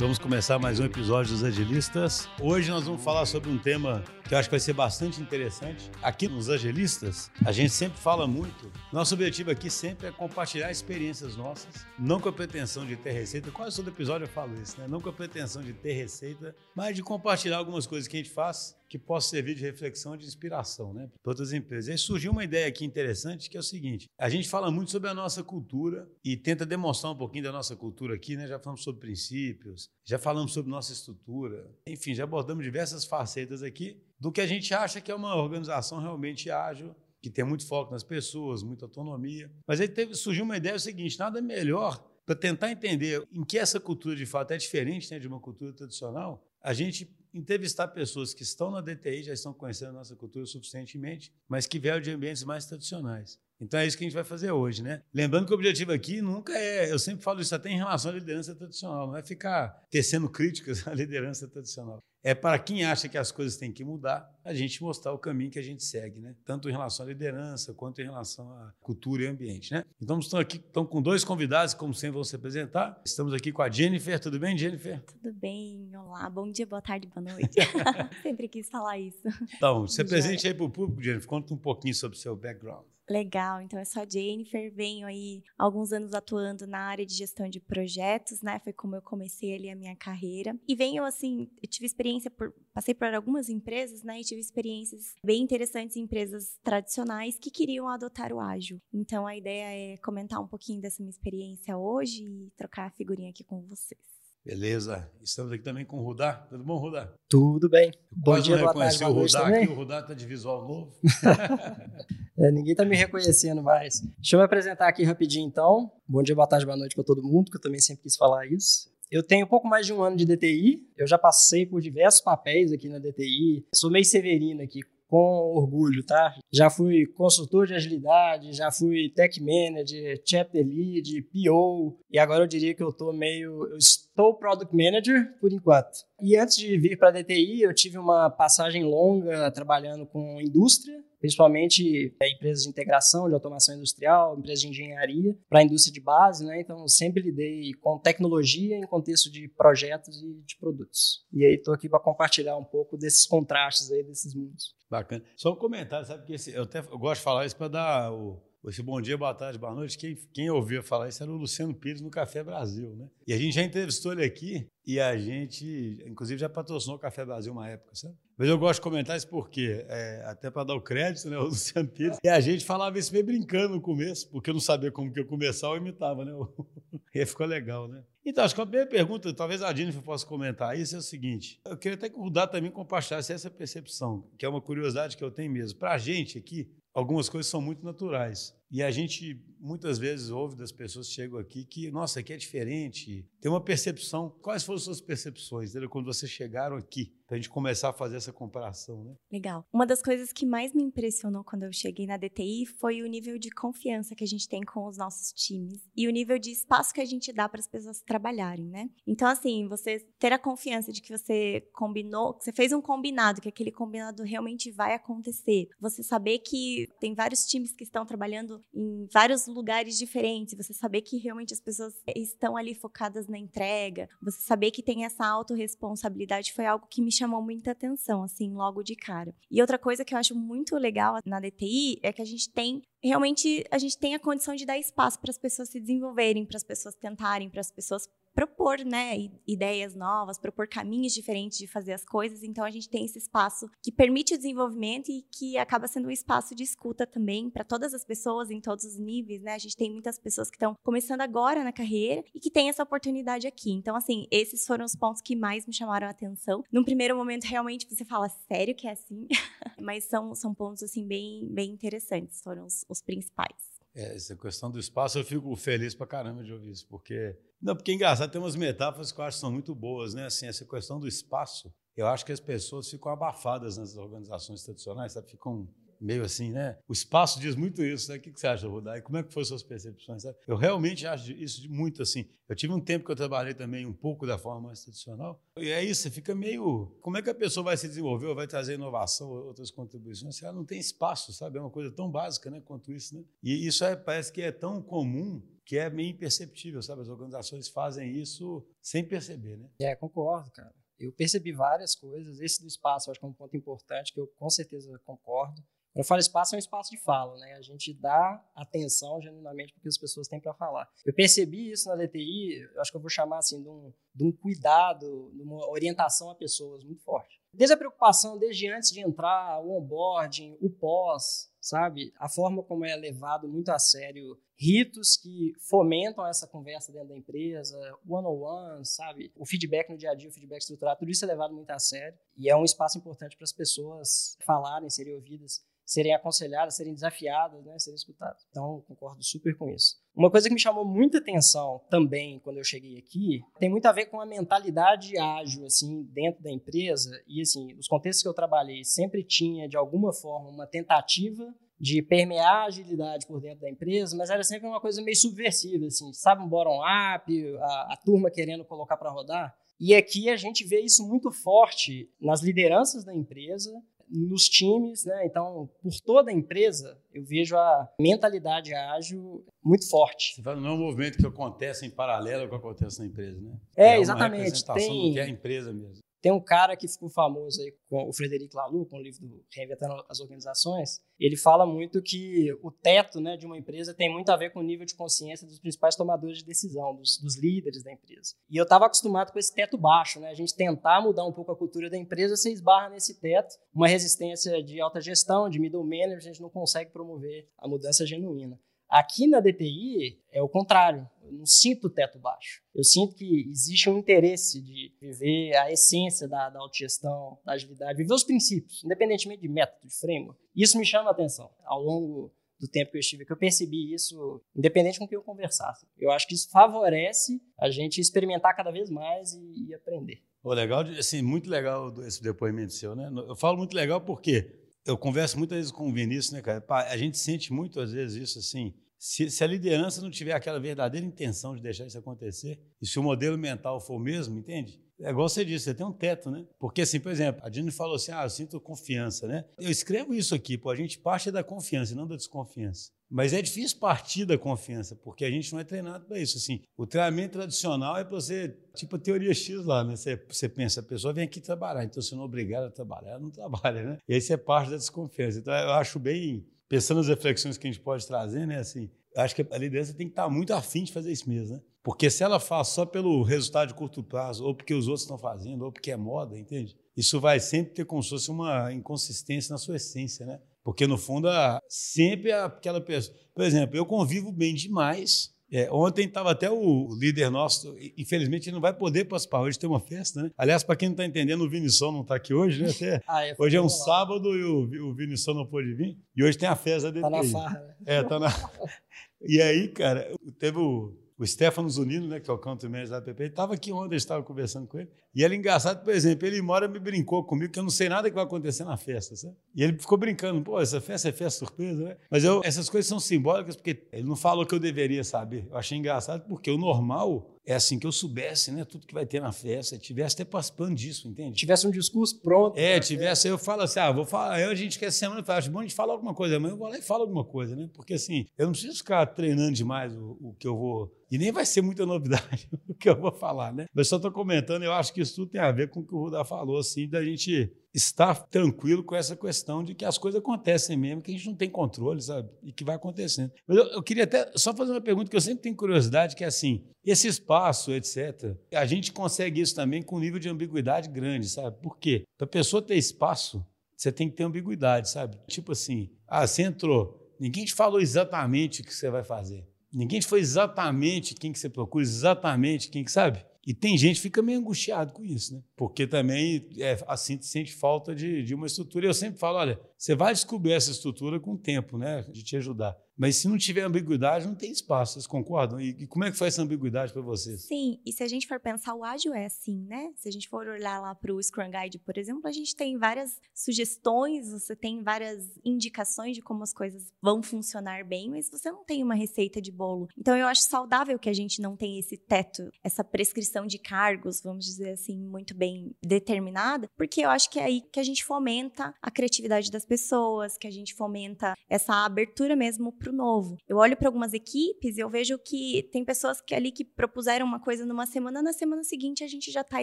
Vamos começar mais um episódio dos Agilistas. Hoje nós vamos falar sobre um tema que eu acho que vai ser bastante interessante. Aqui nos Agilistas, a gente sempre fala muito. Nosso objetivo aqui sempre é compartilhar experiências nossas, não com a pretensão de ter receita. Quase todo episódio eu falo isso, né? Não com a pretensão de ter receita, mas de compartilhar algumas coisas que a gente faz que possa servir de reflexão de inspiração né, para outras empresas. Aí surgiu uma ideia aqui interessante que é o seguinte: a gente fala muito sobre a nossa cultura e tenta demonstrar um pouquinho da nossa cultura aqui, né? Já falamos sobre princípios, já falamos sobre nossa estrutura, enfim, já abordamos diversas facetas aqui do que a gente acha que é uma organização realmente ágil que tem muito foco nas pessoas, muita autonomia. Mas aí teve, surgiu uma ideia é o seguinte: nada melhor para tentar entender em que essa cultura de fato é diferente né, de uma cultura tradicional, a gente entrevistar pessoas que estão na DTI, já estão conhecendo a nossa cultura suficientemente, mas que vieram de ambientes mais tradicionais. Então é isso que a gente vai fazer hoje, né? Lembrando que o objetivo aqui nunca é, eu sempre falo isso até em relação à liderança tradicional, não é ficar tecendo críticas à liderança tradicional. É para quem acha que as coisas têm que mudar, a gente mostrar o caminho que a gente segue, né? Tanto em relação à liderança quanto em relação à cultura e ambiente, né? Então estamos aqui estão com dois convidados, como sempre vão se apresentar. Estamos aqui com a Jennifer, tudo bem, Jennifer? Tudo bem, olá, bom dia, boa tarde, boa noite. sempre quis falar isso. Então, se apresente aí para o público, Jennifer, conta um pouquinho sobre o seu background. Legal, então eu sou a Jennifer, venho aí alguns anos atuando na área de gestão de projetos, né? Foi como eu comecei ali a minha carreira. E venho assim, tive experiência por passei por algumas empresas, né? E tive experiências bem interessantes em empresas tradicionais que queriam adotar o ágil. Então a ideia é comentar um pouquinho dessa minha experiência hoje e trocar a figurinha aqui com vocês. Beleza. Estamos aqui também com o Rudá. Tudo bom, Rudá? Tudo bem. Bom Quase dia, não reconheci o Rudá aqui. O Rudá está de visual novo. é, ninguém está me reconhecendo mais. Deixa eu me apresentar aqui rapidinho, então. Bom dia, boa tarde, boa noite para todo mundo, que eu também sempre quis falar isso. Eu tenho pouco mais de um ano de DTI. Eu já passei por diversos papéis aqui na DTI. Sou meio severino aqui, com orgulho, tá? Já fui consultor de agilidade, já fui tech manager, chapter lead, PO, e agora eu diria que eu tô meio eu estou product manager por enquanto. E antes de vir para a DTI, eu tive uma passagem longa trabalhando com indústria, principalmente é, empresas de integração, de automação industrial, empresas de engenharia, para a indústria de base, né? Então, sempre lidei com tecnologia em contexto de projetos e de produtos. E aí, estou aqui para compartilhar um pouco desses contrastes aí, desses mundos. Bacana. Só um comentário, sabe? que eu, até, eu gosto de falar isso para dar o esse bom dia, boa tarde, boa noite. Quem, quem ouvia falar isso era o Luciano Pires no Café Brasil, né? E a gente já entrevistou ele aqui e a gente, inclusive, já patrocinou o Café Brasil uma época, sabe? Mas eu gosto de comentar isso porque, é, até para dar o crédito, né, o Luciano Pires, e a gente falava isso meio brincando no começo, porque eu não sabia como que eu começava, eu imitava, né? E aí ficou legal, né? Então, acho que a primeira pergunta, talvez a Jennifer possa comentar isso, é o seguinte: eu queria até que o Rudá também compartilhasse essa percepção, que é uma curiosidade que eu tenho mesmo. Para a gente aqui, algumas coisas são muito naturais. E a gente muitas vezes ouve das pessoas que chegam aqui que, nossa, aqui é diferente. Tem uma percepção. Quais foram as suas percepções entendeu? quando vocês chegaram aqui? Para a gente começar a fazer essa comparação, né? Legal. Uma das coisas que mais me impressionou quando eu cheguei na DTI foi o nível de confiança que a gente tem com os nossos times e o nível de espaço que a gente dá para as pessoas trabalharem, né? Então, assim, você ter a confiança de que você combinou, que você fez um combinado, que aquele combinado realmente vai acontecer. Você saber que tem vários times que estão trabalhando em vários lugares diferentes, você saber que realmente as pessoas estão ali focadas na entrega, você saber que tem essa autorresponsabilidade foi algo que me chamou muita atenção, assim, logo de cara. E outra coisa que eu acho muito legal na DTI é que a gente tem realmente a gente tem a condição de dar espaço para as pessoas se desenvolverem, para as pessoas tentarem, para as pessoas propor né, ideias novas, propor caminhos diferentes de fazer as coisas. Então, a gente tem esse espaço que permite o desenvolvimento e que acaba sendo um espaço de escuta também para todas as pessoas, em todos os níveis. Né? A gente tem muitas pessoas que estão começando agora na carreira e que têm essa oportunidade aqui. Então, assim, esses foram os pontos que mais me chamaram a atenção. Num primeiro momento, realmente, você fala, sério que é assim? Mas são, são pontos, assim, bem, bem interessantes. Foram os, os principais. É, essa questão do espaço, eu fico feliz pra caramba de ouvir isso, porque. Não, porque é engraçado, tem umas metáforas que eu acho que são muito boas, né? Assim, essa questão do espaço, eu acho que as pessoas ficam abafadas nas organizações tradicionais, sabe? Ficam meio assim, né? O espaço diz muito isso, né? O que você acha, Rudai? Como é que foram suas percepções? Sabe? Eu realmente acho isso muito assim. Eu tive um tempo que eu trabalhei também um pouco da forma mais tradicional. E é isso, fica meio... Como é que a pessoa vai se desenvolver ou vai trazer inovação ou outras contribuições se ela não tem espaço, sabe? É uma coisa tão básica, né? Quanto isso, né? E isso é, parece que é tão comum que é meio imperceptível, sabe? As organizações fazem isso sem perceber, né? É, concordo, cara. Eu percebi várias coisas. Esse do espaço acho que é um ponto importante que eu com certeza concordo. Quando eu falo espaço, é um espaço de fala, né? A gente dá atenção genuinamente porque as pessoas têm para falar. Eu percebi isso na DTI, acho que eu vou chamar assim de um, de um cuidado, de uma orientação a pessoas muito forte. Desde a preocupação, desde antes de entrar, o onboarding, o pós, sabe? A forma como é levado muito a sério ritos que fomentam essa conversa dentro da empresa, one-on-one, sabe? O feedback no dia a dia, o feedback estruturado, tudo isso é levado muito a sério e é um espaço importante para as pessoas falarem, serem ouvidas serem aconselhadas, serem desafiadas, né, serem escutadas. Então, concordo super com isso. Uma coisa que me chamou muita atenção também quando eu cheguei aqui tem muito a ver com a mentalidade ágil assim dentro da empresa e assim, os contextos que eu trabalhei sempre tinha de alguma forma uma tentativa de permear a agilidade por dentro da empresa, mas era sempre uma coisa meio subversiva, assim, sabe, um bottom-up, a, a turma querendo colocar para rodar. E aqui a gente vê isso muito forte nas lideranças da empresa, nos times, né? Então, por toda a empresa, eu vejo a mentalidade ágil muito forte. Você fala, não é um movimento que acontece em paralelo com o que acontece na empresa, né? É, é exatamente. Uma tem, do que é a empresa mesmo. Tem um cara que ficou famoso aí com o Frederic Laloux, com o livro do Reinventando as Organizações. Ele fala muito que o teto né, de uma empresa tem muito a ver com o nível de consciência dos principais tomadores de decisão, dos, dos líderes da empresa. E eu estava acostumado com esse teto baixo, né? A gente tentar mudar um pouco a cultura da empresa, você esbarra nesse teto, uma resistência de alta gestão, de middle manager, a gente não consegue promover a mudança genuína. Aqui na DTI é o contrário. Eu não sinto o teto baixo. Eu sinto que existe um interesse de viver a essência da, da autogestão, da agilidade, viver os princípios, independentemente de método, de framework. Isso me chama a atenção ao longo do tempo que eu estive, que eu percebi isso, independente com quem eu conversasse. Eu acho que isso favorece a gente experimentar cada vez mais e, e aprender. Oh, legal, assim, muito legal esse depoimento seu, né? Eu falo muito legal porque eu converso muitas vezes com o Vinícius, né, cara? A gente sente muito, às vezes, isso assim. Se, se, a liderança não tiver aquela verdadeira intenção de deixar isso acontecer, e se o modelo mental for o mesmo, entende? É igual você disse, você tem um teto, né? Porque, assim, por exemplo, a Dini falou assim: ah, eu sinto confiança, né? Eu escrevo isso aqui, pô, a gente parte da confiança e não da desconfiança. Mas é difícil partir da confiança, porque a gente não é treinado para isso. Assim, o treinamento tradicional é para você, tipo a teoria X lá, né? Você, você pensa, a pessoa vem aqui trabalhar, então você não é obrigado a trabalhar, ela não trabalha, né? E aí você parte da desconfiança. Então eu acho bem, pensando nas reflexões que a gente pode trazer, né? Assim, acho que a liderança tem que estar muito afim de fazer isso mesmo, né? Porque se ela faz só pelo resultado de curto prazo, ou porque os outros estão fazendo, ou porque é moda, entende? Isso vai sempre ter como se fosse uma inconsistência na sua essência, né? Porque, no fundo, sempre aquela pessoa. Por exemplo, eu convivo bem demais. É, ontem estava até o líder nosso, infelizmente ele não vai poder participar, hoje tem uma festa, né? Aliás, para quem não está entendendo, o Vinição não está aqui hoje, né? Até, ah, é, hoje é um lá. sábado e o, o Vinição não pôde vir, e hoje tem a festa dele. Está na farra, né? É, tá na. e aí, cara, teve o, o Stefano Zunino, né, que é o country manager da PP, estava aqui ontem, eu estava conversando com ele. E ele engraçado, por exemplo, ele mora me brincou comigo que eu não sei nada que vai acontecer na festa, sabe? E ele ficou brincando, pô, essa festa é festa surpresa, né? Mas eu, essas coisas são simbólicas porque ele não falou que eu deveria saber. Eu achei engraçado porque o normal é assim que eu soubesse, né, tudo que vai ter na festa, tivesse até participando disso, entende? Tivesse um discurso pronto. É, tivesse, eu falo assim, ah, vou falar, aí a gente quer semana, fala, acho bom a gente falar alguma coisa, mas eu vou lá e falo alguma coisa, né? Porque assim, eu não preciso ficar treinando demais o, o que eu vou, e nem vai ser muita novidade o que eu vou falar, né? Mas só estou comentando, eu acho que isso tudo tem a ver com o que o Rudá falou, assim, da gente estar tranquilo com essa questão de que as coisas acontecem mesmo, que a gente não tem controle, sabe? E que vai acontecendo. Mas eu, eu, queria até só fazer uma pergunta que eu sempre tenho curiosidade, que é assim, esse espaço, etc., a gente consegue isso também com um nível de ambiguidade grande, sabe? Por quê? Para a pessoa ter espaço, você tem que ter ambiguidade, sabe? Tipo assim, ah, você entrou, ninguém te falou exatamente o que você vai fazer. Ninguém te falou exatamente quem que você procura, exatamente quem que sabe. E tem gente que fica meio angustiado com isso, né? Porque também é, assim sente falta de, de uma estrutura. Eu sempre falo, olha, você vai descobrir essa estrutura com o tempo, né? De te ajudar. Mas se não tiver ambiguidade, não tem espaço. Vocês concordam? E, e como é que foi essa ambiguidade para vocês? Sim, e se a gente for pensar, o ágil é assim, né? Se a gente for olhar lá para o Scrum Guide, por exemplo, a gente tem várias sugestões, você tem várias indicações de como as coisas vão funcionar bem, mas você não tem uma receita de bolo. Então eu acho saudável que a gente não tenha esse teto, essa prescrição de cargos, vamos dizer assim, muito bem determinada, porque eu acho que é aí que a gente fomenta a criatividade das pessoas, que a gente fomenta essa abertura mesmo para o novo. Eu olho para algumas equipes e eu vejo que tem pessoas que ali que propuseram uma coisa numa semana, na semana seguinte a gente já está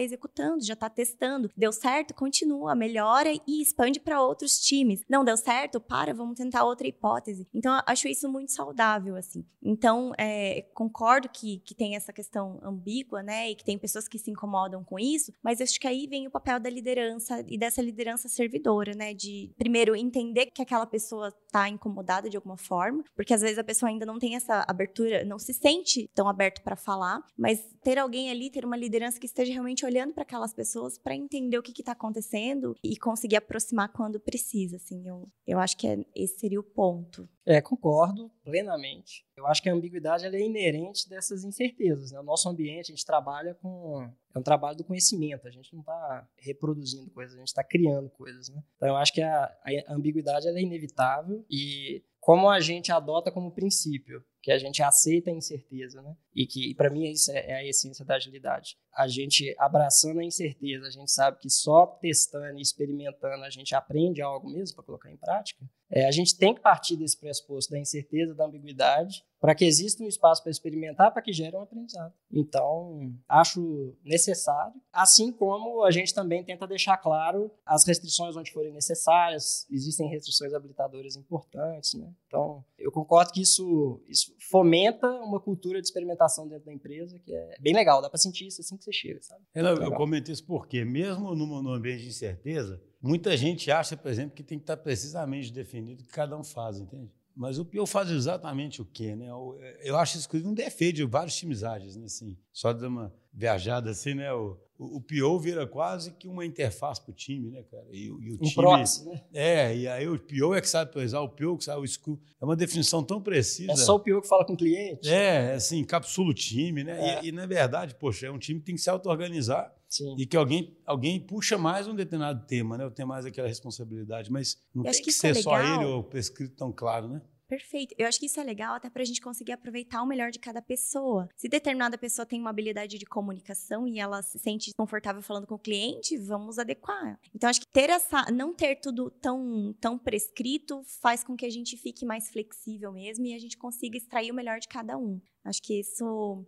executando, já está testando. Deu certo, continua, melhora e expande para outros times. Não deu certo, para, vamos tentar outra hipótese. Então, acho isso muito saudável, assim. Então, é, concordo que, que tem essa questão ambígua, né? E que tem pessoas que se incomodam com isso, mas acho que aí vem o papel da liderança e dessa liderança servidora, né? De, primeiro, entender que aquela pessoa está incomodada de alguma forma, porque às vezes a pessoa ainda não tem essa abertura, não se sente tão aberto para falar, mas ter alguém ali, ter uma liderança que esteja realmente olhando para aquelas pessoas para entender o que está acontecendo e conseguir aproximar quando precisa, assim, eu, eu acho que é, esse seria o ponto. É, concordo plenamente. Eu acho que a ambiguidade é inerente dessas incertezas. Né? O nosso ambiente, a gente trabalha com. É um trabalho do conhecimento, a gente não está reproduzindo coisas, a gente está criando coisas. Né? Então, eu acho que a, a ambiguidade é inevitável e como a gente adota como princípio, que a gente aceita a incerteza, né? E que, para mim, isso é, é a essência da agilidade. A gente abraçando a incerteza, a gente sabe que só testando e experimentando a gente aprende algo mesmo para colocar em prática. É, a gente tem que partir desse pressuposto da incerteza, da ambiguidade, para que exista um espaço para experimentar, para que gere um aprendizado. Então, acho necessário, assim como a gente também tenta deixar claro as restrições onde forem necessárias, existem restrições habilitadoras importantes, né? Então, eu concordo que isso, isso fomenta uma cultura de experimentação dentro da empresa que é bem legal, dá para sentir isso assim que você chega, sabe? Eu, eu comento isso porque, mesmo num ambiente de incerteza, muita gente acha, por exemplo, que tem que estar precisamente definido o que cada um faz, entende? Mas o Pio faz exatamente o quê, né? Eu, eu acho isso um defeito de vários times ágeis, né? Assim, só de uma viajada assim, né? O, o, PO vira quase que uma interface para o time, né, cara? E, e o um time. Proxy, né? É, e aí o PO é que sabe pesar, o PO que sabe o school. É uma definição tão precisa. É só o PO que fala com o cliente. É, assim, capsula o time, né? É. E, e, na verdade, poxa, é um time que tem que se auto-organizar. E que alguém, alguém puxa mais um determinado tema, né? Eu tenho mais aquela responsabilidade, mas não Eu tem que, que ser é só ele ou prescrito tão claro, né? Perfeito. Eu acho que isso é legal até para a gente conseguir aproveitar o melhor de cada pessoa. Se determinada pessoa tem uma habilidade de comunicação e ela se sente confortável falando com o cliente, vamos adequar. Então, acho que ter essa, não ter tudo tão, tão prescrito faz com que a gente fique mais flexível mesmo e a gente consiga extrair o melhor de cada um. Acho que isso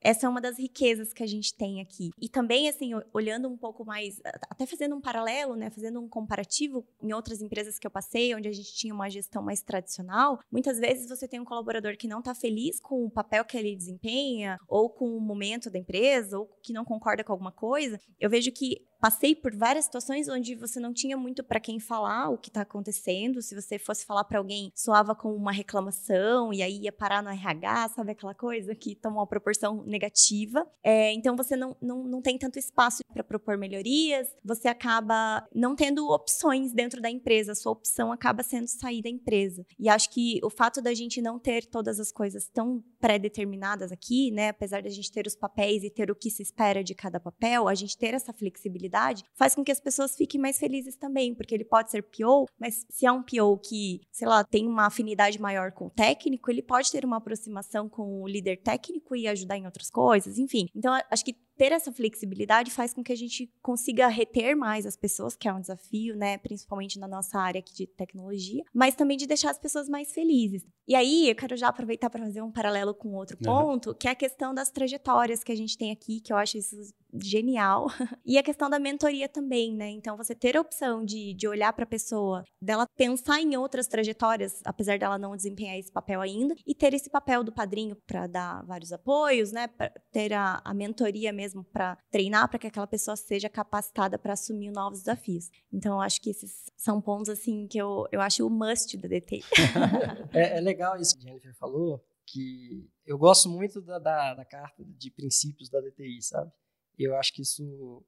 essa é uma das riquezas que a gente tem aqui. E também, assim, olhando um pouco mais, até fazendo um paralelo, né, fazendo um comparativo em outras empresas que eu passei, onde a gente tinha uma gestão mais tradicional, muitas vezes você tem um colaborador que não está feliz com o papel que ele desempenha, ou com o momento da empresa, ou que não concorda com alguma coisa. Eu vejo que passei por várias situações onde você não tinha muito para quem falar o que está acontecendo. Se você fosse falar para alguém, soava como uma reclamação e aí ia parar no RH, sabe aquela coisa que toma uma proporção negativa. É, então você não, não, não tem tanto espaço para propor melhorias, você acaba não tendo opções dentro da empresa, sua opção acaba sendo sair da empresa. E acho que o fato da gente não ter todas as coisas tão pré-determinadas aqui, né, apesar da gente ter os papéis e ter o que se espera de cada papel, a gente ter essa flexibilidade faz com que as pessoas fiquem mais felizes também, porque ele pode ser PO, mas se é um PO que, sei lá, tem uma afinidade maior com o técnico, ele pode ter uma aproximação com o líder técnico e ajudar em outras coisas, enfim. Então, acho que ter essa flexibilidade faz com que a gente consiga reter mais as pessoas, que é um desafio, né, principalmente na nossa área aqui de tecnologia, mas também de deixar as pessoas mais felizes. E aí, eu quero já aproveitar para fazer um paralelo com outro ponto, uhum. que é a questão das trajetórias que a gente tem aqui, que eu acho isso genial. E a questão da mentoria também, né? Então, você ter a opção de, de olhar para a pessoa, dela pensar em outras trajetórias, apesar dela não desempenhar esse papel ainda, e ter esse papel do padrinho para dar vários apoios, né? Pra ter a, a mentoria mesmo para treinar para que aquela pessoa seja capacitada para assumir novos desafios. Então, eu acho que esses são pontos, assim, que eu, eu acho o must da DT. é, é legal isso que a Jennifer falou, que eu gosto muito da, da, da carta de princípios da DTI, sabe? Eu acho que isso,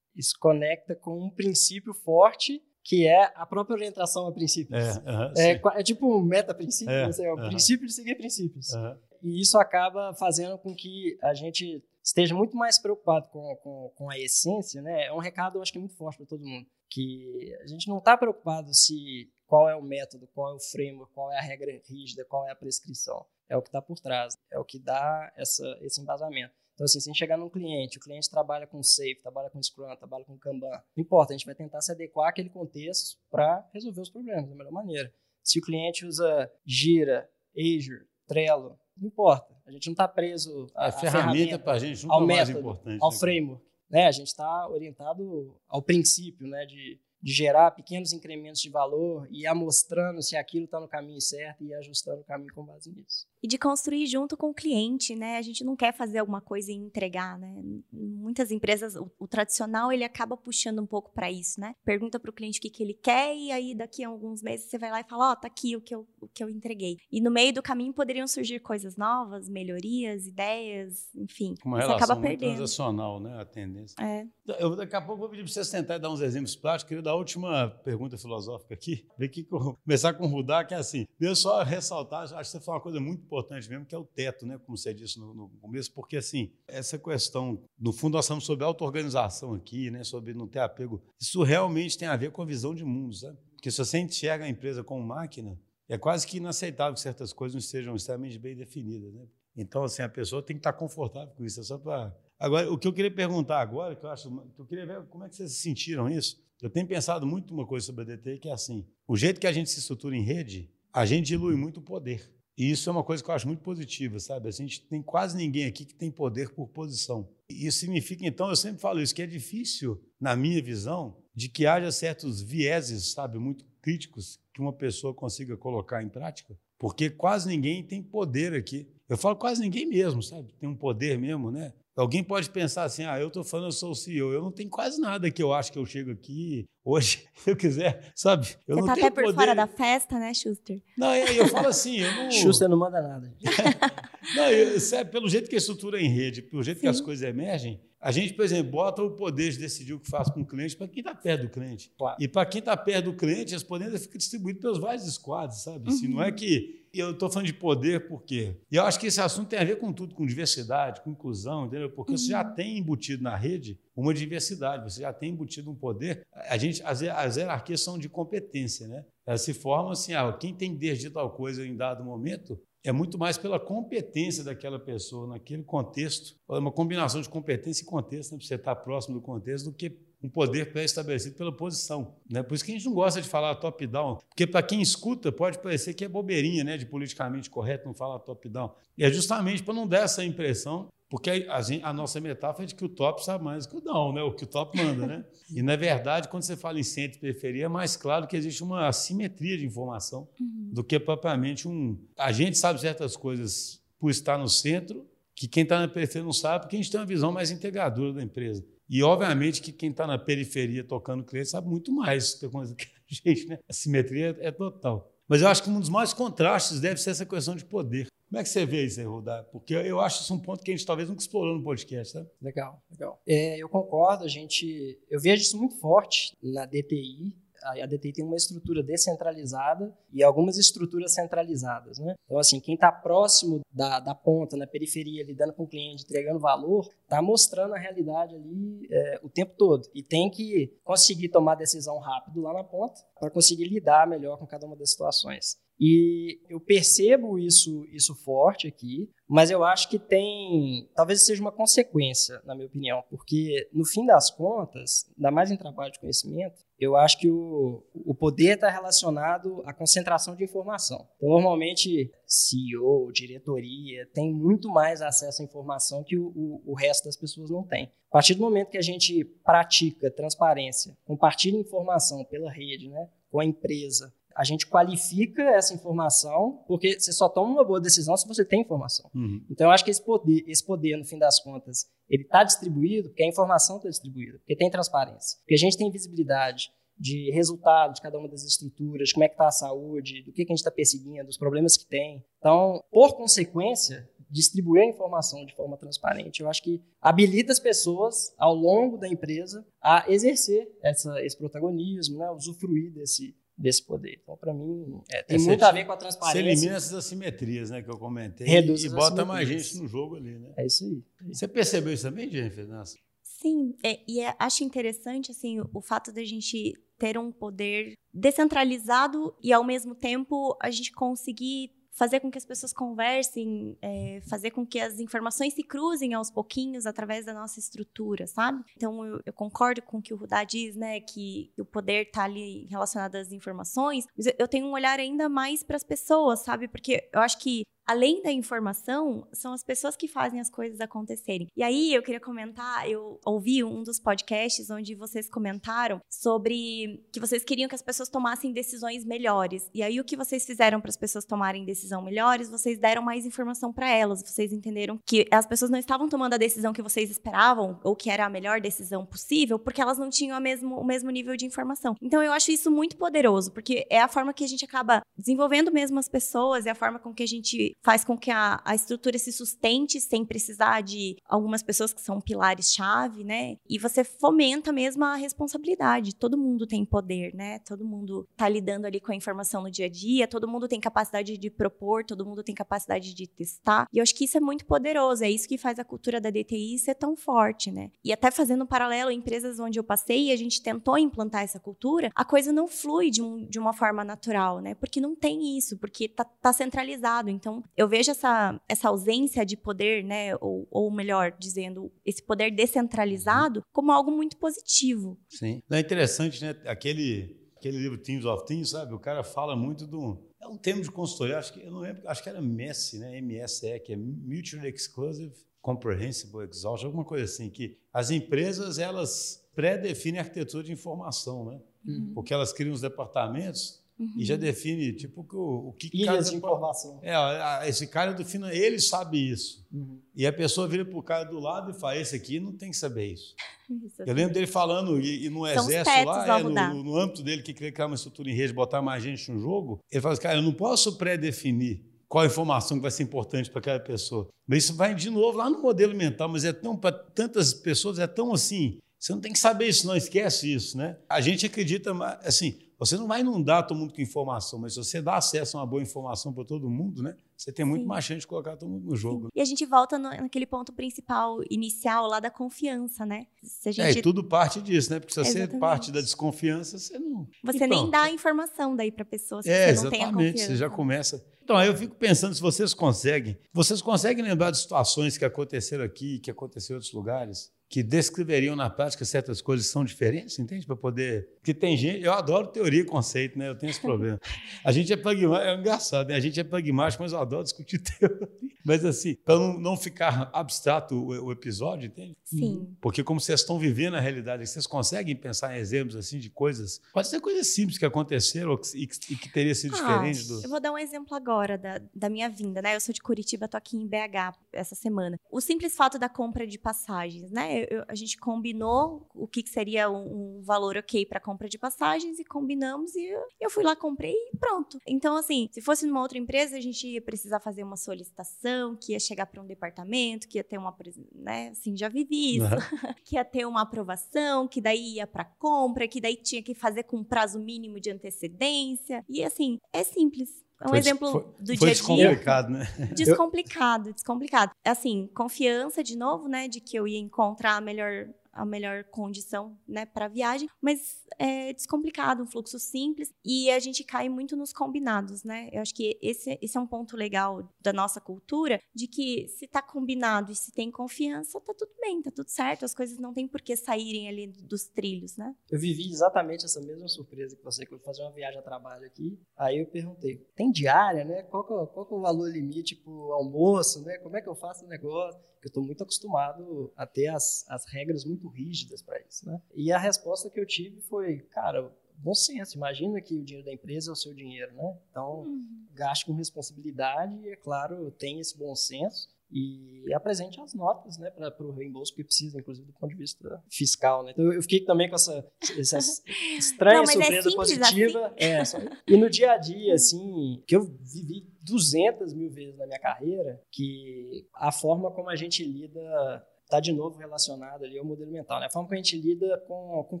isso conecta com um princípio forte que é a própria orientação a princípios. É, uh -huh, é, é, tipo um meta-princípio, é, assim, é o uh -huh. princípio de seguir princípios. Uh -huh. E isso acaba fazendo com que a gente esteja muito mais preocupado com, com, com a essência, né? É um recado, eu acho que é muito forte para todo mundo, que a gente não está preocupado se qual é o método, qual é o framework, qual é a regra rígida, qual é a prescrição. É o que está por trás, é o que dá essa, esse embasamento. Então, assim, se a gente chegar num cliente, o cliente trabalha com Safe, trabalha com Scrum, trabalha com Kanban, não importa, a gente vai tentar se adequar àquele contexto para resolver os problemas da melhor maneira. Se o cliente usa Gira, Azure, Trello, não importa. A gente não está preso à a ferramenta, ferramenta para a gente nunca ao método, mais importante. Ao né? framework. Né? A gente está orientado ao princípio né? de de gerar pequenos incrementos de valor e ir amostrando se aquilo está no caminho certo e ajustando o caminho com base nisso. E de construir junto com o cliente, né? A gente não quer fazer alguma coisa e entregar, né? Muitas empresas, o, o tradicional, ele acaba puxando um pouco para isso, né? Pergunta para o cliente o que, que ele quer e aí daqui a alguns meses você vai lá e fala, ó, oh, tá aqui o que, eu, o que eu entreguei. E no meio do caminho poderiam surgir coisas novas, melhorias, ideias, enfim. Uma você acaba perdendo. transacional, né? A tendência. É. Eu, daqui a pouco vou pedir para vocês tentarem dar uns exemplos práticos. Queria dar a última pergunta filosófica aqui. Ver que começar com o Rudá, que é assim. Eu só ressaltar, acho que você falou uma coisa muito importante mesmo, que é o teto, né? Como você disse no, no começo, porque assim, essa questão, no fundo, nós estamos sobre auto-organização aqui, né? Sobre não ter apego. Isso realmente tem a ver com a visão de mundo, sabe? Porque se você enxerga a empresa como máquina, é quase que inaceitável que certas coisas não estejam extremamente bem definidas, né? Então, assim, a pessoa tem que estar confortável com isso. É só para. Agora, o que eu queria perguntar agora, que eu acho. Que eu queria ver como é que vocês sentiram isso. Eu tenho pensado muito uma coisa sobre a DT, que é assim: o jeito que a gente se estrutura em rede, a gente dilui muito o poder. E isso é uma coisa que eu acho muito positiva, sabe? A gente tem quase ninguém aqui que tem poder por posição. E isso significa, então, eu sempre falo isso, que é difícil, na minha visão, de que haja certos vieses, sabe, muito críticos que uma pessoa consiga colocar em prática, porque quase ninguém tem poder aqui. Eu falo quase ninguém mesmo, sabe? Tem um poder mesmo, né? Alguém pode pensar assim, ah, eu estou falando, eu sou o CEO, eu não tenho quase nada que eu acho que eu chego aqui hoje, se eu quiser, sabe? Eu Você não tá tenho até por poder. fora da festa, né, Schuster? Não, eu, eu falo assim, eu não... Schuster não manda nada. não, eu, sabe, pelo jeito que a estrutura é em rede, pelo jeito Sim. que as coisas emergem, a gente, por exemplo, bota o poder de decidir o que faz com o cliente para quem está perto do cliente. Claro. E para quem está perto do cliente, as poderes ficam distribuídas pelos vários squads, sabe? Uhum. Assim, não é que eu estou falando de poder por quê? E eu acho que esse assunto tem a ver com tudo, com diversidade, com inclusão, entendeu? Porque uhum. você já uhum. tem embutido na rede uma diversidade, você já tem embutido um poder. A gente, as, as hierarquias são de competência, né? Elas se formam assim, ah, quem tem decidir tal coisa em dado momento é muito mais pela competência daquela pessoa naquele contexto, é uma combinação de competência e contexto, né, você estar próximo do contexto, do que um poder pré-estabelecido pela posição. Né? Por isso que a gente não gosta de falar top-down, porque para quem escuta pode parecer que é bobeirinha né, de politicamente correto não falar top-down. E é justamente para não dar essa impressão, porque a, gente, a, nossa metáfora é de que o top sabe mais que o down, né? o que o top manda. Né? E, na verdade, quando você fala em centro e periferia, é mais claro que existe uma assimetria de informação uhum. do que propriamente um... A gente sabe certas coisas por estar no centro, que quem está na periferia não sabe, porque a gente tem uma visão mais integradora da empresa. E, obviamente, que quem está na periferia tocando cliente sabe muito mais do que a gente, né? A simetria é total. Mas eu acho que um dos maiores contrastes deve ser essa questão de poder. Como é que você vê isso aí, Rudá? Porque eu acho isso um ponto que a gente talvez nunca explorou no podcast, tá? Legal, legal. É, eu concordo, a gente. Eu vejo isso muito forte na DTI, a DTI tem uma estrutura descentralizada e algumas estruturas centralizadas, né? Então, assim, quem está próximo da, da ponta, na periferia, lidando com o cliente, entregando valor, está mostrando a realidade ali é, o tempo todo. E tem que conseguir tomar decisão rápido lá na ponta para conseguir lidar melhor com cada uma das situações. E eu percebo isso, isso forte aqui, mas eu acho que tem. Talvez seja uma consequência, na minha opinião, porque no fim das contas, ainda mais em trabalho de conhecimento, eu acho que o, o poder está relacionado à concentração de informação. Então, normalmente, CEO, diretoria, tem muito mais acesso à informação que o, o, o resto das pessoas não tem. A partir do momento que a gente pratica transparência, compartilha informação pela rede, né, com a empresa, a gente qualifica essa informação, porque você só toma uma boa decisão se você tem informação. Uhum. Então, eu acho que esse poder, esse poder, no fim das contas, ele está distribuído porque a informação está distribuída, porque tem transparência, porque a gente tem visibilidade de resultado de cada uma das estruturas, como é que está a saúde, do que, que a gente está perseguindo, dos problemas que tem. Então, por consequência, distribuir a informação de forma transparente, eu acho que habilita as pessoas ao longo da empresa a exercer essa, esse protagonismo, né, usufruir desse, desse poder. Então, para mim, é, tem é, muito a ver com a transparência. Você elimina essas assimetrias né, que eu comentei Reduz e bota mais gente no jogo ali. Né? É isso aí. Você percebeu isso também, Jennifer? Nossa. Sim, é, e é, acho interessante assim o, o fato da gente ter um poder descentralizado e ao mesmo tempo a gente conseguir fazer com que as pessoas conversem, é, fazer com que as informações se cruzem aos pouquinhos através da nossa estrutura, sabe? Então, eu, eu concordo com o que o Rudá diz, né, que o poder está ali relacionado às informações, mas eu, eu tenho um olhar ainda mais para as pessoas, sabe? Porque eu acho que além da informação, são as pessoas que fazem as coisas acontecerem. E aí eu queria comentar, eu ouvi um dos podcasts onde vocês comentaram sobre que vocês queriam que as pessoas tomassem decisões melhores. E aí o que vocês fizeram para as pessoas tomarem decisão melhores, vocês deram mais informação para elas. Vocês entenderam que as pessoas não estavam tomando a decisão que vocês esperavam ou que era a melhor decisão possível, porque elas não tinham mesmo, o mesmo nível de informação. Então eu acho isso muito poderoso, porque é a forma que a gente acaba desenvolvendo mesmo as pessoas, é a forma com que a gente faz com que a, a estrutura se sustente sem precisar de algumas pessoas que são pilares-chave, né? E você fomenta mesmo a responsabilidade. Todo mundo tem poder, né? Todo mundo tá lidando ali com a informação no dia a dia, todo mundo tem capacidade de propor, todo mundo tem capacidade de testar. E eu acho que isso é muito poderoso, é isso que faz a cultura da DTI ser tão forte, né? E até fazendo um paralelo, em empresas onde eu passei e a gente tentou implantar essa cultura, a coisa não flui de, um, de uma forma natural, né? Porque não tem isso, porque tá, tá centralizado. Então, eu vejo essa, essa ausência de poder, né, ou, ou melhor dizendo, esse poder descentralizado como algo muito positivo. Sim. É interessante, né? Aquele, aquele livro Teams of Teams, sabe? O cara fala muito do. É um termo de consultoria, acho que eu não lembro, acho que era MESSE, né? MSE, que é Mutually Exclusive Comprehensible Exhaustion, alguma coisa assim, que as empresas elas pré-definem a arquitetura de informação, né? Uhum. Porque elas criam os departamentos Uhum. E já define, tipo, o, o que Ilhas cada... de informação. É, esse cara define, ele sabe isso. Uhum. E a pessoa vira para o cara do lado e fala: esse aqui não tem que saber isso. eu lembro dele falando, e, e no São exército lá, é, no, no, âmbito dele, que queria criar uma estrutura em rede, botar mais gente no jogo, ele fala assim: cara, eu não posso pré-definir qual a informação que vai ser importante para aquela pessoa. Mas isso vai de novo lá no modelo mental, mas é tão, para tantas pessoas, é tão assim. Você não tem que saber isso, não esquece isso, né? A gente acredita, assim, você não vai inundar todo mundo com informação, mas se você dá acesso a uma boa informação para todo mundo, né? Você tem muito Sim. mais chance de colocar todo mundo no jogo. Sim. E a gente volta no, naquele ponto principal, inicial, lá da confiança, né? Se gente... É, e tudo parte disso, né? Porque se você parte da desconfiança, você não. Você nem dá a informação daí para a pessoa se é, você não tem a confiança. Você já começa. Então, aí eu fico pensando se vocês conseguem. Vocês conseguem lembrar de situações que aconteceram aqui, que aconteceram em outros lugares? Que descreveriam na prática certas coisas que são diferentes, entende? Para poder. Porque tem gente. Eu adoro teoria e conceito, né? Eu tenho esse problema. A gente é pragmático, é engraçado, né? A gente é pragmático, mas eu adoro discutir teoria. Mas assim, para não, ficar abstrato o, o, episódio, entende? Sim. Porque como vocês estão vivendo a realidade, vocês conseguem pensar em exemplos assim de coisas. Pode ser coisas simples que aconteceram e que, e que teria sido ah, diferente do. Eu vou dar um exemplo agora da, da minha vinda, né? Eu sou de Curitiba, estou aqui em BH essa semana. O simples fato da compra de passagens, né? eu, a gente combinou o que, que seria um, um, valor ok para compra de passagens e combinamos e eu, eu fui lá, comprei e pronto. Então, assim, se fosse numa outra empresa, a gente ia precisar fazer uma solicitação, que ia chegar para um departamento, que ia ter uma, né? Assim, já vivi isso. Uhum. que ia ter uma aprovação, que daí ia para compra, que daí tinha que fazer com prazo mínimo de antecedência. E assim, é simples. É um foi, exemplo foi, do foi dia a dia. Descomplicado, né? Descomplicado, descomplicado. Assim, confiança de novo, né, de que eu ia encontrar a melhor a melhor condição, né, para a viagem, mas é descomplicado, um fluxo simples e a gente cai muito nos combinados, né? Eu acho que esse, esse é um ponto legal da nossa cultura, de que se está combinado e se tem confiança, tá tudo bem, tá tudo certo, as coisas não tem por que saírem ali dos trilhos, né? Eu vivi exatamente essa mesma surpresa que você, fui fazer uma viagem a trabalho aqui, aí eu perguntei, tem diária, né? Qual que, é, qual que é o valor limite pro almoço, né? Como é que eu faço o negócio? Eu estou muito acostumado a ter as, as regras muito rígidas para isso, né? E a resposta que eu tive foi, cara, bom senso. Imagina que o dinheiro da empresa é o seu dinheiro, né? Então, uhum. gaste com responsabilidade e, é claro, tenha esse bom senso e apresente as notas né, para o reembolso que precisa, inclusive do ponto de vista fiscal. Né? Então eu fiquei também com essa, essa estranha Não, é surpresa é positiva. Assim. É, só, e no dia a dia, assim, que eu vivi 200 mil vezes na minha carreira, que a forma como a gente lida está de novo relacionado ali ao modelo mental, né? A forma que a gente lida com, com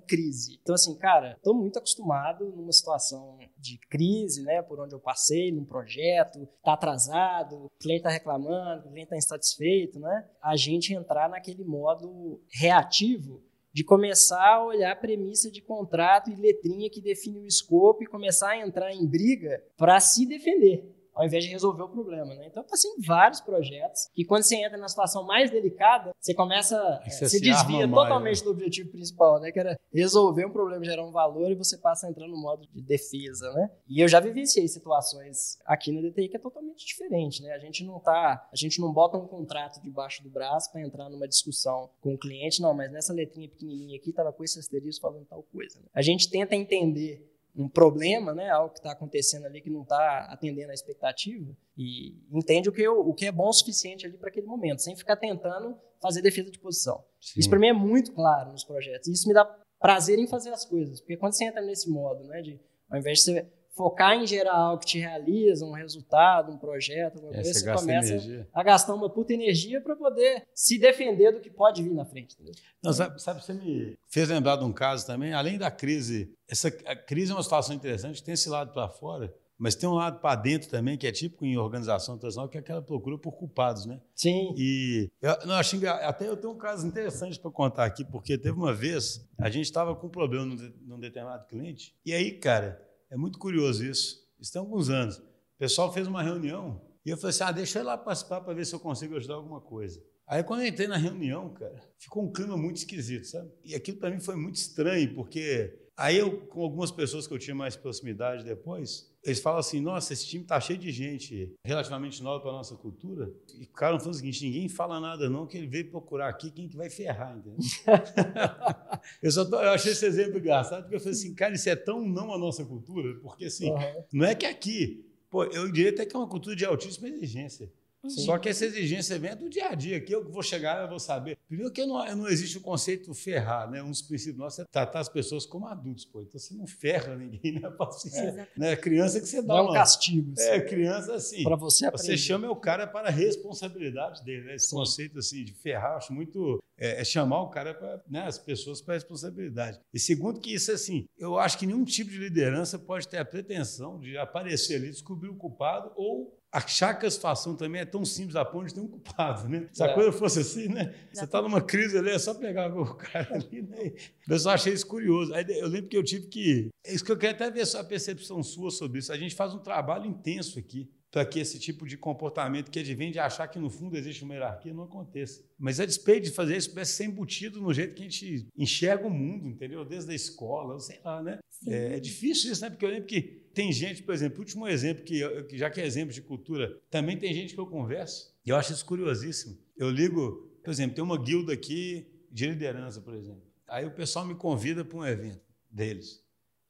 crise. Então, assim, cara, estou muito acostumado numa situação de crise, né? Por onde eu passei, num projeto, tá atrasado, o cliente está reclamando, o cliente está insatisfeito, né? A gente entrar naquele modo reativo de começar a olhar a premissa de contrato e letrinha que define o escopo e começar a entrar em briga para se defender. Ao invés de resolver o problema, né? Então, passei em vários projetos que quando você entra na situação mais delicada, você começa, Você você se desvia arma mais, totalmente né? do objetivo principal, né? Que era resolver um problema, gerar um valor e você passa a entrar no modo de defesa, né? E eu já vivenciei situações aqui na DTI que é totalmente diferente, né? A gente não tá, a gente não bota um contrato debaixo do braço para entrar numa discussão com o cliente, não, mas nessa letrinha pequenininha aqui tava com esse asterisco falando tal coisa. né? A gente tenta entender um problema, né, algo que está acontecendo ali que não está atendendo a expectativa e entende o que, o, o que é bom o suficiente ali para aquele momento, sem ficar tentando fazer defesa de posição. Sim. Isso para mim é muito claro nos projetos. Isso me dá prazer em fazer as coisas, porque quando você entra nesse modo, né, de ao invés de você focar em gerar algo que te realiza, um resultado, um projeto, alguma É, coisa, você começa energia. a gastar uma puta energia para poder se defender do que pode vir na frente. Entendeu? Não, sabe, sabe, você me fez lembrar de um caso também, além da crise, essa a crise é uma situação interessante, tem esse lado para fora, mas tem um lado para dentro também, que é típico em organização tradicional, que é aquela procura por culpados, né? Sim. E eu, não, achei, engra- até eu tenho um caso interessante para contar aqui, porque teve uma vez, a gente estava com um problema num determinado cliente, e aí, cara, é muito curioso isso, tem alguns anos. O pessoal fez uma reunião e eu falei assim: ah, deixa eu ir lá participar para ver se eu consigo ajudar alguma coisa. Aí, quando eu entrei na reunião, cara, ficou um clima muito esquisito, sabe? E aquilo para mim foi muito estranho, porque aí eu, com algumas pessoas que eu tinha mais proximidade depois, eles falam assim: nossa, esse time tá cheio de gente relativamente nova para nossa cultura. E o cara falou o seguinte: ninguém fala nada, não, que ele veio procurar aqui quem que vai ferrar, entendeu? eu, só tô- eu achei esse exemplo engraçado, porque eu falei assim, cara, isso é tão não a nossa cultura, porque assim, Aham. não é que aqui, pô, eu diria até que é uma cultura de altíssima exigência. Sim. Só que essa exigência vem do dia a dia, que eu vou chegar e vou saber. Primeiro que não, não existe o conceito ferrar, né? Um dos princípios nossos é tratar as pessoas como adultos, pô. Então você não ferra ninguém, né? Paciência. Exato. né? Criança que você dá Não é um uma... castigo. assim, É, criança assim. para você aprender. Você chama o cara para a responsabilidade dele, né? Esse Sim. conceito assim de ferrar, eu acho muito é, é chamar o cara para, né, as pessoas para a responsabilidade. E segundo que isso assim, eu acho que nenhum tipo de liderança pode ter a pretensão de aparecer ali, descobrir o culpado ou achar que a situação também é tão simples a ponto de ter um culpado, né? Se a É. coisa fosse assim, né? Você está numa crise ali, é só pegar o cara ali, né? Eu só achei isso curioso. Aí eu lembro que eu tive que. É isso que eu quero até ver a percepção sua sobre isso. A gente faz um trabalho intenso aqui para que esse tipo de comportamento que advém de achar que no fundo existe uma hierarquia não aconteça. Mas a despeito de fazer isso, parece ser embutido no jeito que a gente enxerga o mundo, entendeu? Desde a escola, sei lá, né? É, é difícil isso, né? Porque eu lembro que tem gente, por exemplo, o último exemplo, que, eu- já que é exemplo de cultura, também tem gente que eu converso, e eu acho isso curiosíssimo. Eu ligo, por exemplo, tem uma guilda aqui de liderança, por exemplo. Aí o pessoal me convida para um evento deles.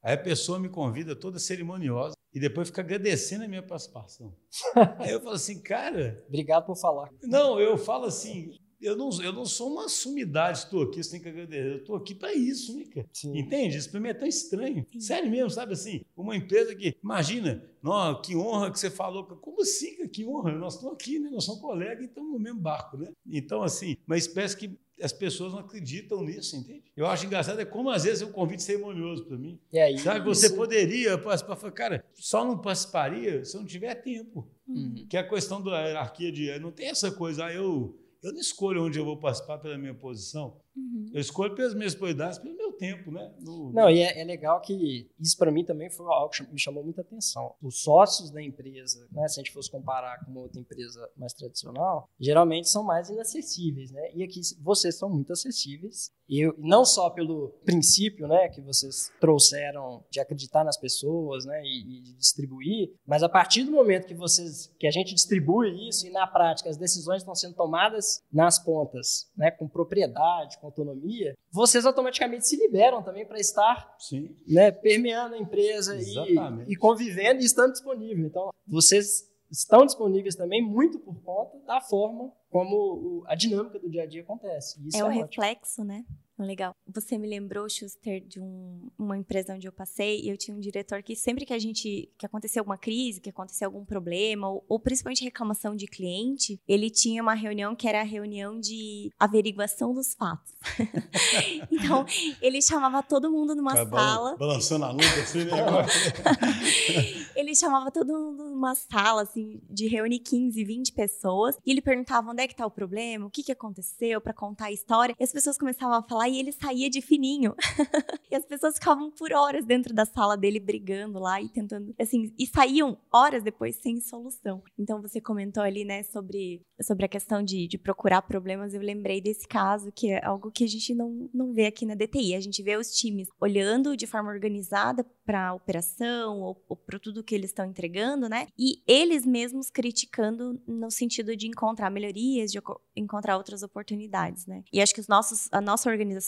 Aí a pessoa me convida toda cerimoniosa e depois fica agradecendo a minha participação. Aí eu falo assim, cara, Obrigado por falar. não, eu falo assim, eu não, eu não sou uma sumidade, estou aqui, você tem que agradecer. Eu estou aqui para isso, né, cara? Sim. Entende? Isso para mim é tão estranho. Sério mesmo, sabe assim? Uma empresa que, imagina, não, que honra que você falou. Como assim, cara? que honra? Nós estamos aqui, né? Nós somos colegas e estamos no mesmo barco, né? Então, assim, mas parece que as pessoas não acreditam nisso, entende? Eu acho engraçado é como às vezes é um convite cerimonioso para mim. E aí? Sabe, você isso- poderia participar, cara, só não participaria se eu não tiver tempo. Uhum. Que é a questão da hierarquia de. Não tem essa coisa, ah, eu, eu não escolho onde eu vou participar pela minha posição. Uhum. Eu escolho pelas minhas prioridades, pelo meu tempo, né? No- Não, e é, é legal que isso para mim também foi algo que me chamou muita atenção. Os sócios da empresa, né, se a gente fosse comparar com uma outra empresa mais tradicional, geralmente são mais inacessíveis, né? E aqui vocês são muito acessíveis. E eu- não só pelo princípio, né, que vocês trouxeram de acreditar nas pessoas, né, e, e de distribuir, mas a partir do momento que vocês, que a gente distribui isso e na prática as decisões estão sendo tomadas nas pontas, né, com propriedade, com autonomia, vocês automaticamente se liberam também para estar Sim. né, permeando a empresa e, e convivendo e estando disponível. Então, vocês estão disponíveis também muito por conta da forma como o- a dinâmica do dia a dia acontece. Isso É é, um ótimo. reflexo, né? Legal. Você me lembrou, Schuster, de um- uma empresa onde eu passei e eu tinha um diretor que sempre que a gente, que acontecia alguma crise, que acontecia algum problema, ou, ou principalmente reclamação de cliente, ele tinha uma reunião que era a reunião de averiguação dos fatos. então, ele chamava todo mundo numa Cara, balan- sala, Balançando a luta, assim, né? Ele chamava todo mundo numa sala, assim, de reunir 15, 20 pessoas, e ele perguntava onde é que tá o problema, o que que aconteceu, pra contar a história, e as pessoas começavam a falar, Aí ele saía de fininho. e as pessoas ficavam por horas dentro da sala dele brigando lá e tentando, assim, e saíam horas depois sem solução. Então você comentou ali, né, sobre, sobre a questão de, de procurar problemas. Eu lembrei desse caso, que é algo que a gente não, não vê aqui na DTI. A gente vê os times olhando de forma organizada para a operação ou, ou para tudo que eles estão entregando, né? E eles mesmos criticando no sentido de encontrar melhorias, de encontrar outras oportunidades, né? E acho que os nossos, a nossa organização,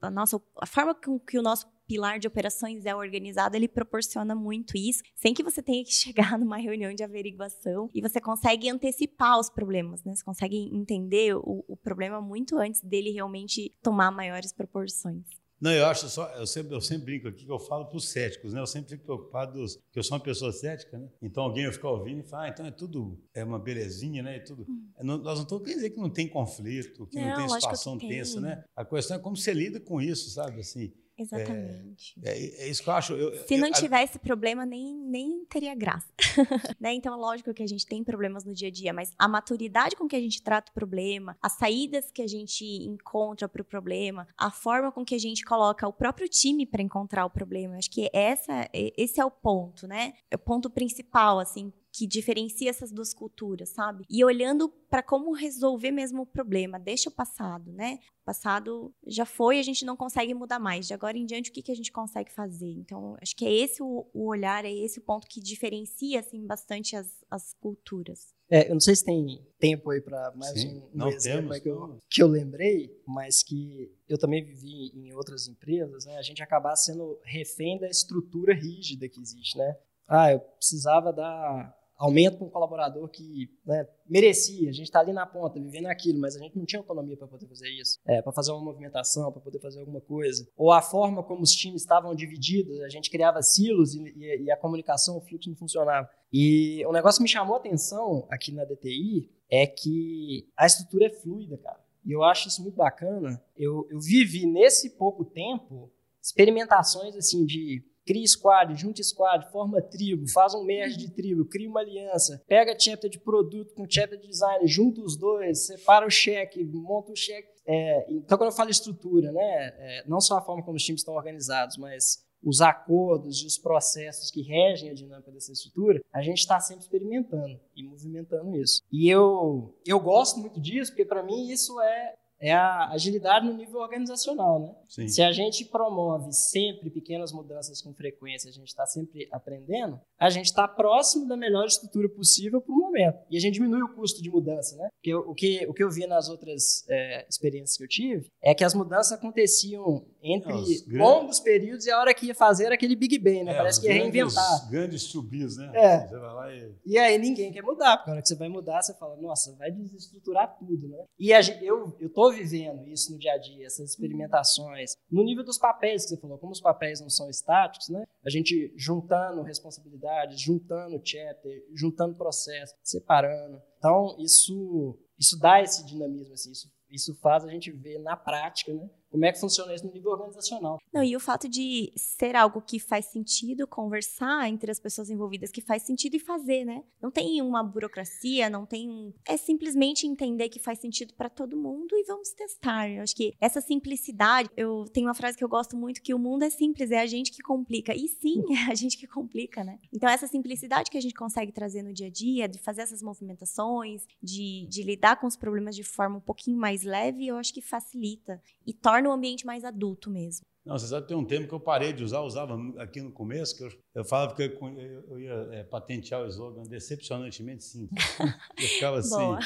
a nossa, a forma com que o nosso pilar de operações é organizado, ele proporciona muito isso, sem que você tenha que chegar numa reunião de averiguação e você consegue antecipar os problemas, né? Você consegue entender o, o problema muito antes dele realmente tomar maiores proporções. Não, eu acho só, eu sempre, eu sempre brinco aqui que eu falo para os céticos, né? Eu sempre fico preocupado dos, que eu sou uma pessoa cética, né? Então alguém vai ficar ouvindo e falar, ah, então é tudo é uma belezinha, né? É tudo. Hum. Não, nós não estamos querendo dizer que não tem conflito, que não, não tem situação tensa, né? A questão é como você lida com isso, sabe? Assim, Exatamente. É, é, é, isso que eu acho. Eu, Se não eu, tivesse problema, nem, nem teria graça. né? Então, lógico que a gente tem problemas no dia a dia, mas a maturidade com que a gente trata o problema, as saídas que a gente encontra para o problema, a forma com que a gente coloca o próprio time para encontrar o problema, acho que essa, esse é o ponto, né? É o ponto principal, assim, que diferencia essas duas culturas, sabe? E olhando para como resolver mesmo o problema, deixa o passado, né? O passado já foi, a gente não consegue mudar mais. De agora em diante, o que, que a gente consegue fazer? Então, acho que é esse o, o olhar, é esse o ponto que diferencia, assim, bastante as, as culturas. É, eu não sei se tem tempo aí para mais Sim, um, um não exemplo temos, que, eu, que eu lembrei, mas que eu também vivi em outras empresas, né? A gente acabar sendo refém da estrutura rígida que existe, né? Ah, eu precisava dar aumento para um colaborador que né, merecia. A gente está ali na ponta, vivendo aquilo, mas a gente não tinha autonomia para poder fazer isso, é, para fazer uma movimentação, para poder fazer alguma coisa. Ou a forma como os times estavam divididos, a gente criava silos e, e, e a comunicação, o fluxo não funcionava. E um negócio que me chamou a atenção aqui na DTI é que a estrutura é fluida, cara. E eu acho isso muito bacana. Eu, eu vivi nesse pouco tempo experimentações assim de cria squad, junta squad, forma tribo, faz um merge de tribo, cria uma aliança, pega chapter de produto com chapter de design, junta os dois, separa o cheque, monta o cheque. É, então, quando eu falo estrutura, né, é, não só a forma como os times estão organizados, mas os acordos e os processos que regem a dinâmica dessa estrutura, a gente está sempre experimentando e movimentando isso. E eu, eu gosto muito disso, porque para mim isso é é a agilidade no nível organizacional, né? Sim. Se a gente promove sempre pequenas mudanças com frequência, a gente está sempre aprendendo, a gente está próximo da melhor estrutura possível para o momento. E a gente diminui o custo de mudança, né? Porque o que, o que eu vi nas outras é, experiências que eu tive é que as mudanças aconteciam entre longos períodos e a hora que ia fazer era aquele Big Bang, né? É, Parece que ia reinventar. Grandes subis, né? É. Você vai lá e... e aí ninguém quer mudar, porque a hora que você vai mudar, você fala, nossa, vai desestruturar tudo, né? E a, eu, eu tô vivendo isso no dia a dia, essas experimentações. No nível dos papéis que você falou, como os papéis não são estáticos, né? A gente juntando responsabilidades, juntando chapter, juntando processo, separando. Então, isso, isso dá esse dinamismo, assim, isso, isso faz a gente ver na prática, né? Como é que funciona isso no nível organizacional. Não, e o fato de ser algo que faz sentido conversar entre as pessoas envolvidas, que faz sentido e fazer, né? Não tem uma burocracia, não tem. É simplesmente entender que faz sentido para todo mundo e vamos testar. Eu acho que essa simplicidade, eu tenho uma frase que eu gosto muito que o mundo é simples, é a gente que complica. E sim, é a gente que complica, né? Então, essa simplicidade que a gente consegue trazer no dia a dia, de fazer essas movimentações, de, de lidar com os problemas de forma um pouquinho mais leve, eu acho que facilita e torna torna o ambiente mais adulto mesmo. Não, você sabe, tem um termo que eu parei de usar, usava aqui no começo, que eu, eu falava que eu, eu ia é, patentear o slogan decepcionantemente simples. Eu ficava assim.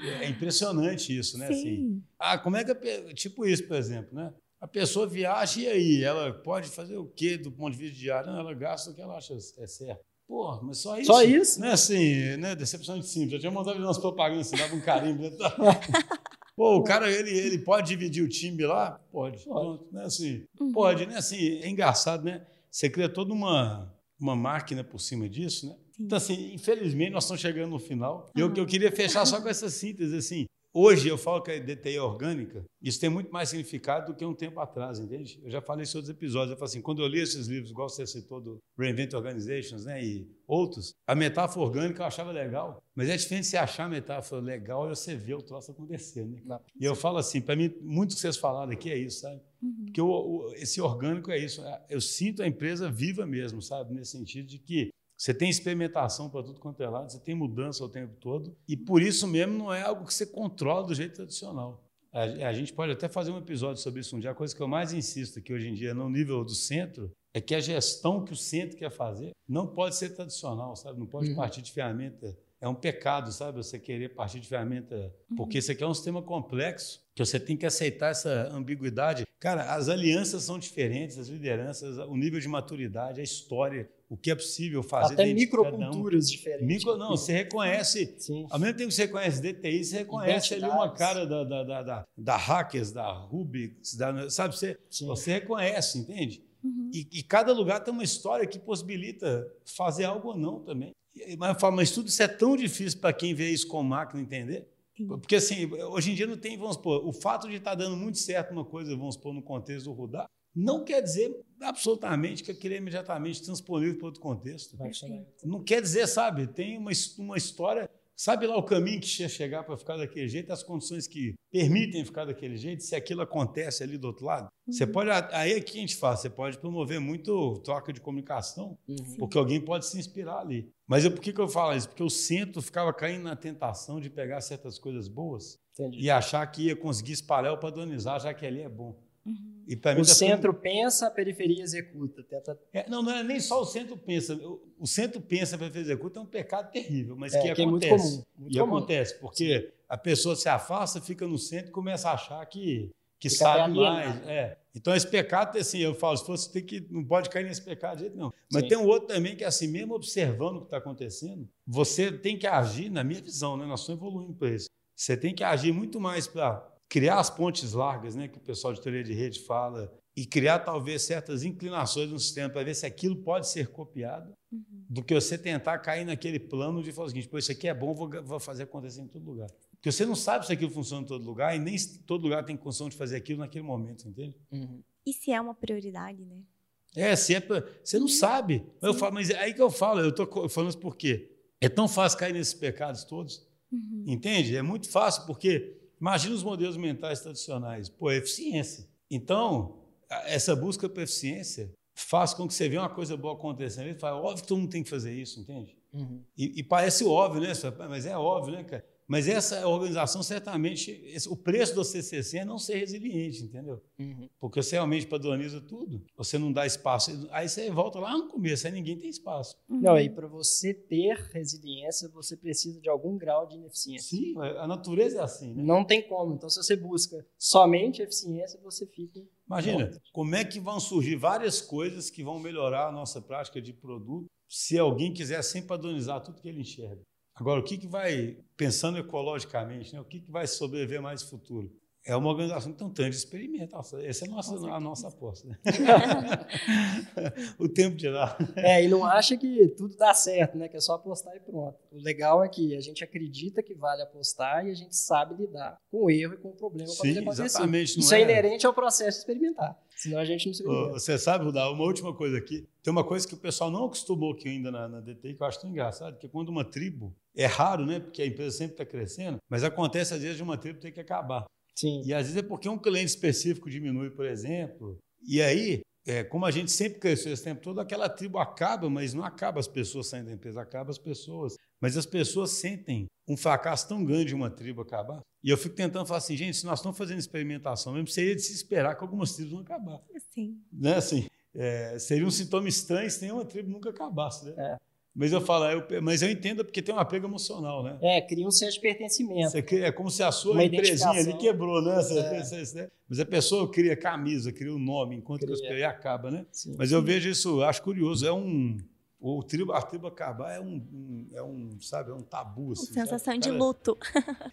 É, é impressionante isso, né? Assim. Sim. Assim, ah, como é que. A, tipo isso, por exemplo, né? A pessoa viaja e aí? Ela pode fazer o quê do ponto de vista diário? Não, ela gasta o que ela acha é certo. Pô, mas só isso. Só isso? Né? Assim, né? Decepcionante simples. Eu tinha mandado umas propagandas, você dava um carimbo. Pô, o cara, ele, ele pode dividir o time lá? Pode. Pode, né? assim, uhum. pode, né? Assim, é engraçado, né? Você cria toda uma, uma máquina por cima disso, né? Então, assim, infelizmente, nós estamos chegando no final. Uhum. Eu, eu queria fechar só com essa síntese, assim. Hoje eu falo que a DTI é orgânica, isso tem muito mais significado do que um tempo atrás, entende? Eu já falei isso em outros episódios. Eu falo assim, quando eu li esses livros, igual você citou do Reinvent Organizations, né, e outros, a metáfora orgânica eu achava legal, mas é diferente você achar a metáfora legal e você ver o troço acontecer, né? E eu falo assim, para mim, muito que vocês falaram aqui é isso, sabe? Uhum. Porque o, o, esse orgânico é isso. É, eu sinto a empresa viva mesmo, sabe? Nesse sentido de que você tem experimentação para tudo quanto é lado, você tem mudança o tempo todo, e por isso mesmo não é algo que você controla do jeito tradicional. A, a gente pode até fazer um episódio sobre isso um dia. A coisa que eu mais insisto aqui hoje em dia, no nível do centro, é que a gestão que o centro quer fazer não pode ser tradicional, sabe? Não pode uhum. partir de ferramenta é um pecado, sabe? Você querer partir de ferramenta. Porque isso aqui é um sistema complexo, que você tem que aceitar essa ambiguidade. Cara, as alianças são diferentes, as lideranças, o nível de maturidade, a história, o que é possível fazer. Até microculturas um. diferentes. Micro, não, você reconhece. Sim. Ao mesmo tempo que você reconhece DTI, você reconhece ali uma cara da, da, da, da, da Hackers, da Rubix, da, sabe? Você, você reconhece, entende? Uhum. E, e cada lugar tem uma história que possibilita fazer algo ou não também. Mas eu falo, mas tudo isso é tão difícil para quem vê isso com máquina entender. Porque assim, hoje em dia não tem, vamos supor, o fato de estar tá dando muito certo uma coisa, vamos supor, no contexto do Rudá, não quer dizer absolutamente que aquilo é imediatamente transponível para outro contexto. Não quer dizer, sabe, tem uma, uma história Sabe lá o caminho que ia chegar para ficar daquele jeito, as condições que permitem ficar daquele jeito, se aquilo acontece ali do outro lado? Uhum. Você pode, aí é que a gente faz, você pode promover muito troca de comunicação, uhum. porque alguém pode se inspirar ali. Mas eu, por que, que eu falo isso? Porque o centro ficava caindo na tentação de pegar certas coisas boas Entendi. e achar que ia conseguir espalhar ou padronizar, já que ali é bom. Uhum. E o centro pensa, a periferia executa. Tenta... É, não, não é nem só o centro pensa. O centro pensa, a periferia executa é um pecado terrível, mas é, que, que acontece. É muito comum. Muito e comum. acontece, porque a pessoa se afasta, fica no centro e começa a achar que, que sabe mais. É. Então, esse pecado, assim, eu falo, se fosse, tem que, não pode cair nesse pecado de jeito não. Mas Sim. tem um outro também que, é assim, mesmo observando o que está acontecendo, você tem que agir, na minha visão, né? nós estamos evoluindo para isso. Você tem que agir muito mais para criar as pontes largas, né, que o pessoal de teoria de rede fala, e criar talvez certas inclinações no sistema para ver se aquilo pode ser copiado, uhum. do que você tentar cair naquele plano de falar o seguinte, pô, isso aqui é bom, vou, vou fazer acontecer em todo lugar. Porque você não sabe se aquilo funciona em todo lugar e nem todo lugar tem condição de fazer aquilo naquele momento, entende? Uhum. E se é uma prioridade, né? É, se é você não sabe. Eu falo, mas é aí que eu falo, eu estou falando isso porque é tão fácil cair nesses pecados todos, uhum. entende? É muito fácil porque Imagina os modelos mentais tradicionais. Pô, é eficiência. Então, essa busca por eficiência faz com que você veja uma coisa boa acontecendo e fala, óbvio que todo mundo tem que fazer isso, entende? Uhum. E, e, parece óbvio, né? Mas é óbvio, né, cara? Mas essa organização, certamente, esse, o preço do CCC é não ser resiliente, entendeu? Uhum. Porque você realmente padroniza tudo, você não dá espaço. Aí você volta lá no começo, aí ninguém tem espaço. Uhum. Não, e para você ter resiliência, você precisa de algum grau de ineficiência. Sim, a natureza é assim, né? Não tem como. Então, se você busca somente eficiência, você fica. Imagina, como é que vão surgir várias coisas que vão melhorar a nossa prática de produto se alguém quiser sempre padronizar tudo que ele enxerga. Agora, o que, que vai, pensando ecologicamente, né, o que, que vai sobreviver mais no futuro? É uma organização que tem um tanto de experimento. Essa é a nossa, a nossa aposta. Né? o tempo de lá. É, e não acha que tudo dá certo, né? Que é só apostar e pronto. O legal é que a gente acredita que vale apostar e a gente sabe lidar com o erro e com o problema Sim, ele acontecer. Exatamente, Isso é... é inerente ao processo de experimentar. Senão a gente não se Você sabe, Rudá, uma última coisa aqui. Tem uma coisa que o pessoal não acostumou aqui ainda na, na DTI, que eu acho tão engraçado, que quando uma tribo, é raro, né? Porque a empresa sempre está crescendo, mas acontece às vezes de uma tribo ter que acabar. Sim. E às vezes é porque um cliente específico diminui, por exemplo. E aí, é, como a gente sempre cresceu esse tempo todo, aquela tribo acaba, mas não acaba as pessoas saindo da empresa, acaba as pessoas. Mas as pessoas sentem um fracasso tão grande de uma tribo acabar. E eu fico tentando falar assim, gente, se nós estamos fazendo experimentação mesmo, seria de se esperar que algumas tribos vão acabar. Sim. Né? Assim, é, seria um sintoma estranho se nenhuma tribo nunca acabasse. Né? É. Mas eu falo, eu, mas eu entendo porque tem um apego emocional, né? É, cria um senso de pertencimento. Você, é como se a sua empresinha ali quebrou, né? Você, é. você, né? Mas a pessoa cria camisa, cria o um nome, enquanto cria. que os acaba, né? Sim. Mas eu vejo isso, acho curioso, é um o tribo, a tribo acabar é um, um, é um, sabe, é um tabu. Assim, sensação sabe? de luto.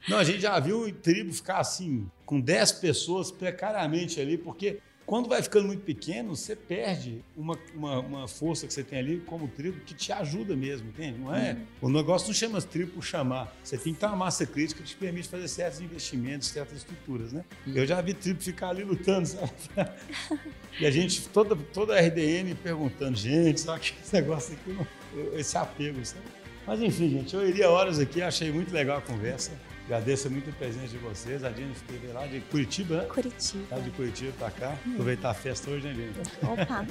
Não, a gente já viu tribo ficar assim, com 10 pessoas precariamente ali, porque Quando vai ficando muito pequeno, você perde uma, uma, uma força que você tem ali como tribo que te ajuda mesmo, entende? Não é? Uhum. O negócio não chama tribo por chamar. Você tem que ter uma massa crítica que te permite fazer certos investimentos, certas estruturas, né? Uhum. Eu já vi tribo ficar ali lutando, sabe? e a gente, toda, toda a RDN perguntando, gente, só que esse negócio aqui, esse apego, sabe? Mas enfim, gente, eu iria horas aqui, achei muito legal a conversa. Agradeço muito a presença de vocês. A Jenny esteve lá de Curitiba, né? Curitiba. Tá de Curitiba para cá. Hum. Aproveitar a festa hoje, né, Jenny? Opa!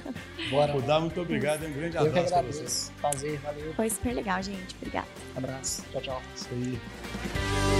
Bora. Mudar, muito obrigado. Um grande abraço para vocês. Prazer, valeu. Foi super legal, gente. Obrigada. Abraço. Tchau, tchau. Isso aí.